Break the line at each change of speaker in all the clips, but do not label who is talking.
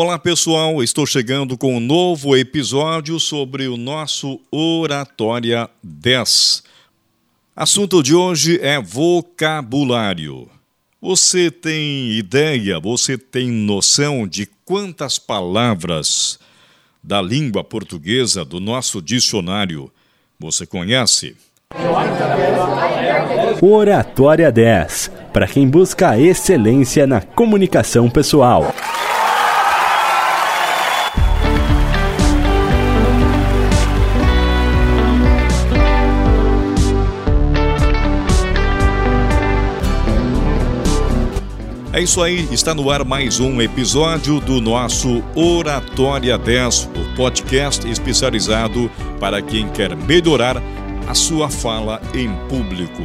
Olá pessoal, estou chegando com um novo episódio sobre o nosso Oratória 10. Assunto de hoje é vocabulário. Você tem ideia, você tem noção de quantas palavras da língua portuguesa do nosso dicionário você conhece?
Oratória 10 para quem busca excelência na comunicação pessoal.
É isso aí, está no ar mais um episódio do nosso Oratória 10, o podcast especializado para quem quer melhorar a sua fala em público.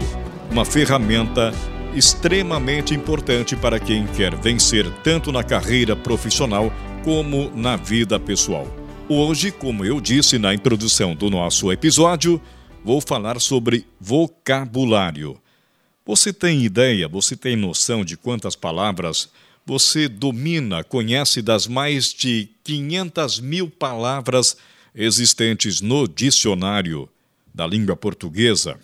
Uma ferramenta extremamente importante para quem quer vencer tanto na carreira profissional como na vida pessoal. Hoje, como eu disse na introdução do nosso episódio, vou falar sobre vocabulário. Você tem ideia, você tem noção de quantas palavras você domina, conhece das mais de 500 mil palavras existentes no dicionário da língua portuguesa?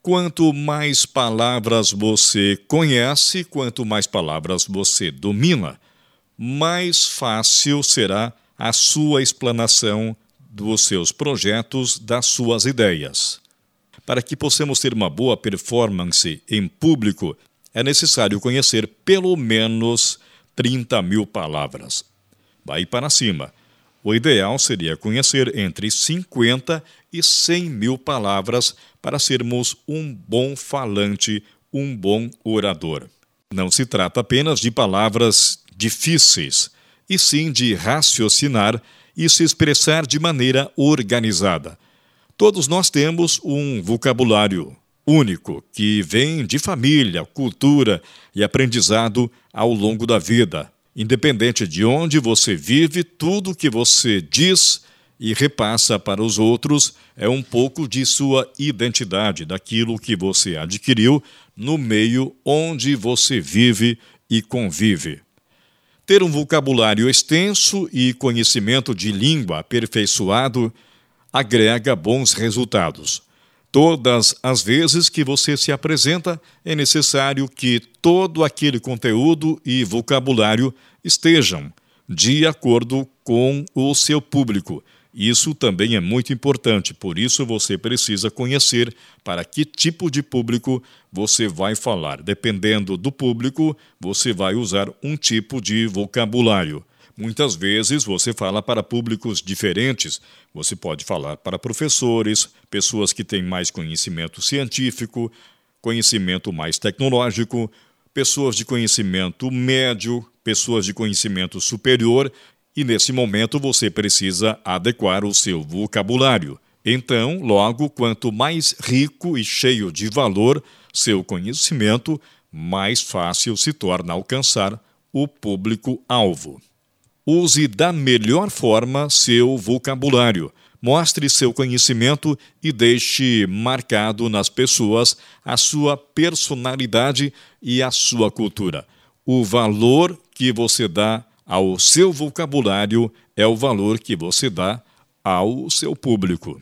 Quanto mais palavras você conhece, quanto mais palavras você domina, mais fácil será a sua explanação dos seus projetos, das suas ideias. Para que possamos ter uma boa performance em público, é necessário conhecer pelo menos 30 mil palavras. Vai para cima. O ideal seria conhecer entre 50 e 100 mil palavras para sermos um bom falante, um bom orador. Não se trata apenas de palavras difíceis, e sim de raciocinar e se expressar de maneira organizada. Todos nós temos um vocabulário único que vem de família, cultura e aprendizado ao longo da vida. Independente de onde você vive, tudo que você diz e repassa para os outros é um pouco de sua identidade, daquilo que você adquiriu no meio onde você vive e convive. Ter um vocabulário extenso e conhecimento de língua aperfeiçoado agrega bons resultados. Todas as vezes que você se apresenta, é necessário que todo aquele conteúdo e vocabulário estejam de acordo com o seu público. Isso também é muito importante, por isso você precisa conhecer para que tipo de público você vai falar. Dependendo do público, você vai usar um tipo de vocabulário. Muitas vezes você fala para públicos diferentes. Você pode falar para professores, pessoas que têm mais conhecimento científico, conhecimento mais tecnológico, pessoas de conhecimento médio, pessoas de conhecimento superior, e nesse momento você precisa adequar o seu vocabulário. Então, logo, quanto mais rico e cheio de valor seu conhecimento, mais fácil se torna alcançar o público-alvo. Use da melhor forma seu vocabulário. Mostre seu conhecimento e deixe marcado nas pessoas a sua personalidade e a sua cultura. O valor que você dá ao seu vocabulário é o valor que você dá ao seu público.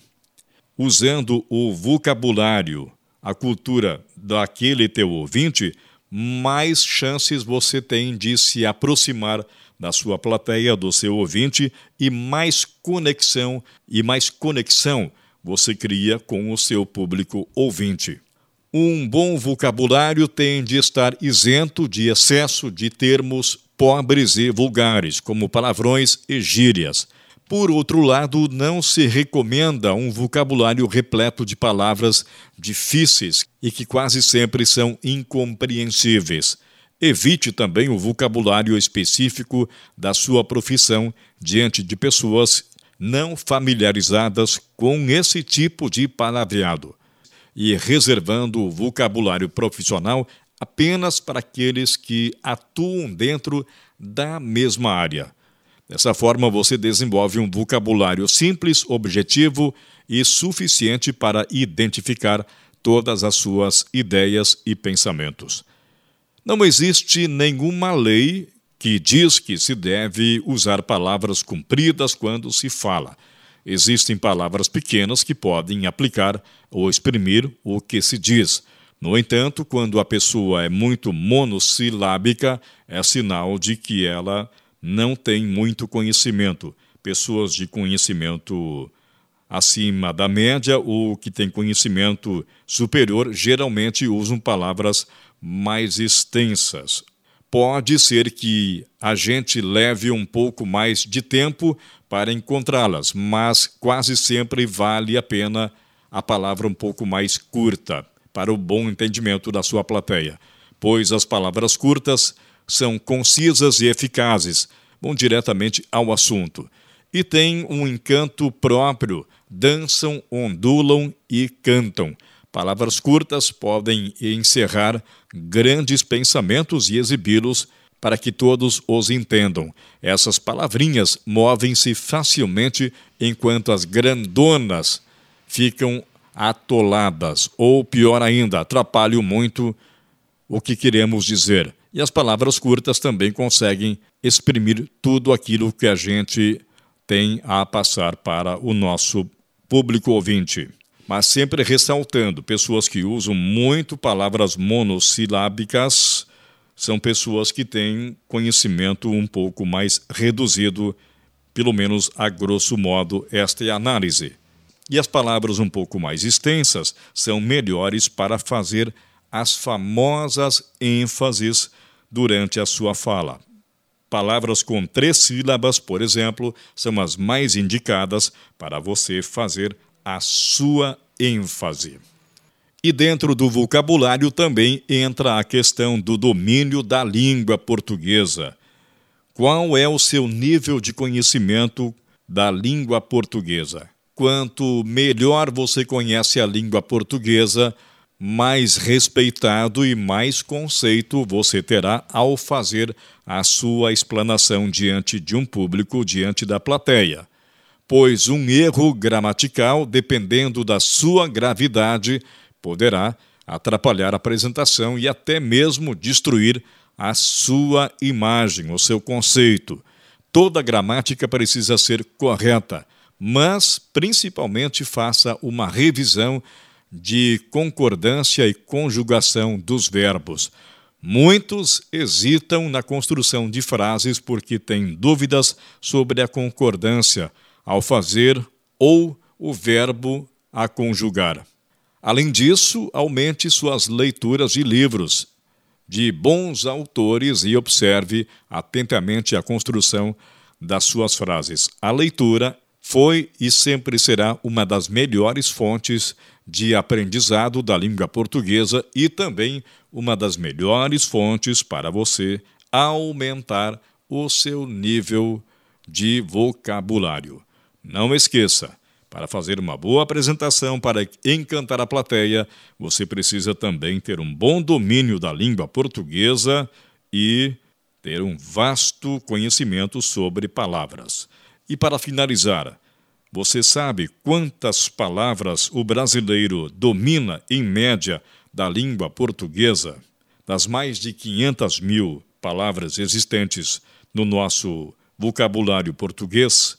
Usando o vocabulário, a cultura daquele teu ouvinte, mais chances você tem de se aproximar da sua plateia, do seu ouvinte e mais conexão e mais conexão você cria com o seu público ouvinte. Um bom vocabulário tem de estar isento de excesso de termos pobres e vulgares, como palavrões e gírias. Por outro lado, não se recomenda um vocabulário repleto de palavras difíceis e que quase sempre são incompreensíveis. Evite também o vocabulário específico da sua profissão diante de pessoas não familiarizadas com esse tipo de palavreado e reservando o vocabulário profissional apenas para aqueles que atuam dentro da mesma área. Dessa forma, você desenvolve um vocabulário simples, objetivo e suficiente para identificar todas as suas ideias e pensamentos. Não existe nenhuma lei que diz que se deve usar palavras compridas quando se fala. Existem palavras pequenas que podem aplicar ou exprimir o que se diz. No entanto, quando a pessoa é muito monossilábica, é sinal de que ela não tem muito conhecimento. Pessoas de conhecimento acima da média ou que têm conhecimento superior geralmente usam palavras mais extensas. Pode ser que a gente leve um pouco mais de tempo para encontrá-las, mas quase sempre vale a pena a palavra um pouco mais curta, para o bom entendimento da sua plateia, pois as palavras curtas são concisas e eficazes, vão diretamente ao assunto e têm um encanto próprio, dançam, ondulam e cantam. Palavras curtas podem encerrar grandes pensamentos e exibi-los para que todos os entendam. Essas palavrinhas movem-se facilmente enquanto as grandonas ficam atoladas, ou pior ainda, atrapalham muito o que queremos dizer. E as palavras curtas também conseguem exprimir tudo aquilo que a gente tem a passar para o nosso público ouvinte mas sempre ressaltando: pessoas que usam muito palavras monossilábicas são pessoas que têm conhecimento um pouco mais reduzido, pelo menos a grosso modo, esta é a análise. E as palavras um pouco mais extensas são melhores para fazer as famosas ênfases durante a sua fala. Palavras com três sílabas, por exemplo, são as mais indicadas para você fazer a sua ênfase. E dentro do vocabulário também entra a questão do domínio da língua portuguesa. Qual é o seu nível de conhecimento da língua portuguesa? Quanto melhor você conhece a língua portuguesa, mais respeitado e mais conceito você terá ao fazer a sua explanação diante de um público, diante da plateia pois um erro gramatical, dependendo da sua gravidade, poderá atrapalhar a apresentação e até mesmo destruir a sua imagem, o seu conceito. Toda gramática precisa ser correta, mas principalmente faça uma revisão de concordância e conjugação dos verbos. Muitos hesitam na construção de frases porque têm dúvidas sobre a concordância ao fazer ou o verbo a conjugar. Além disso, aumente suas leituras de livros de bons autores e observe atentamente a construção das suas frases. A leitura foi e sempre será uma das melhores fontes de aprendizado da língua portuguesa e também uma das melhores fontes para você aumentar o seu nível de vocabulário. Não esqueça, para fazer uma boa apresentação para encantar a plateia, você precisa também ter um bom domínio da língua portuguesa e ter um vasto conhecimento sobre palavras. E para finalizar, você sabe quantas palavras o brasileiro domina em média da língua portuguesa? Das mais de 500 mil palavras existentes no nosso vocabulário português,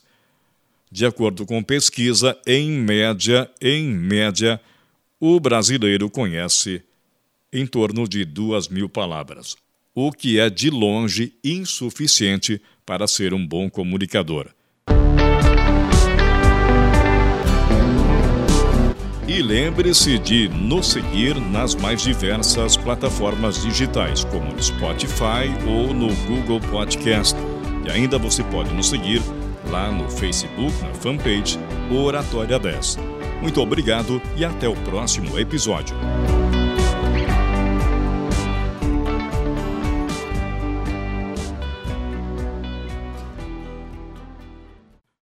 de acordo com pesquisa, em média, em média, o brasileiro conhece em torno de duas mil palavras, o que é de longe insuficiente para ser um bom comunicador. E lembre-se de nos seguir nas mais diversas plataformas digitais, como no Spotify ou no Google Podcast. E ainda você pode nos seguir lá no Facebook, na fanpage Oratória 10. Muito obrigado e até o próximo episódio.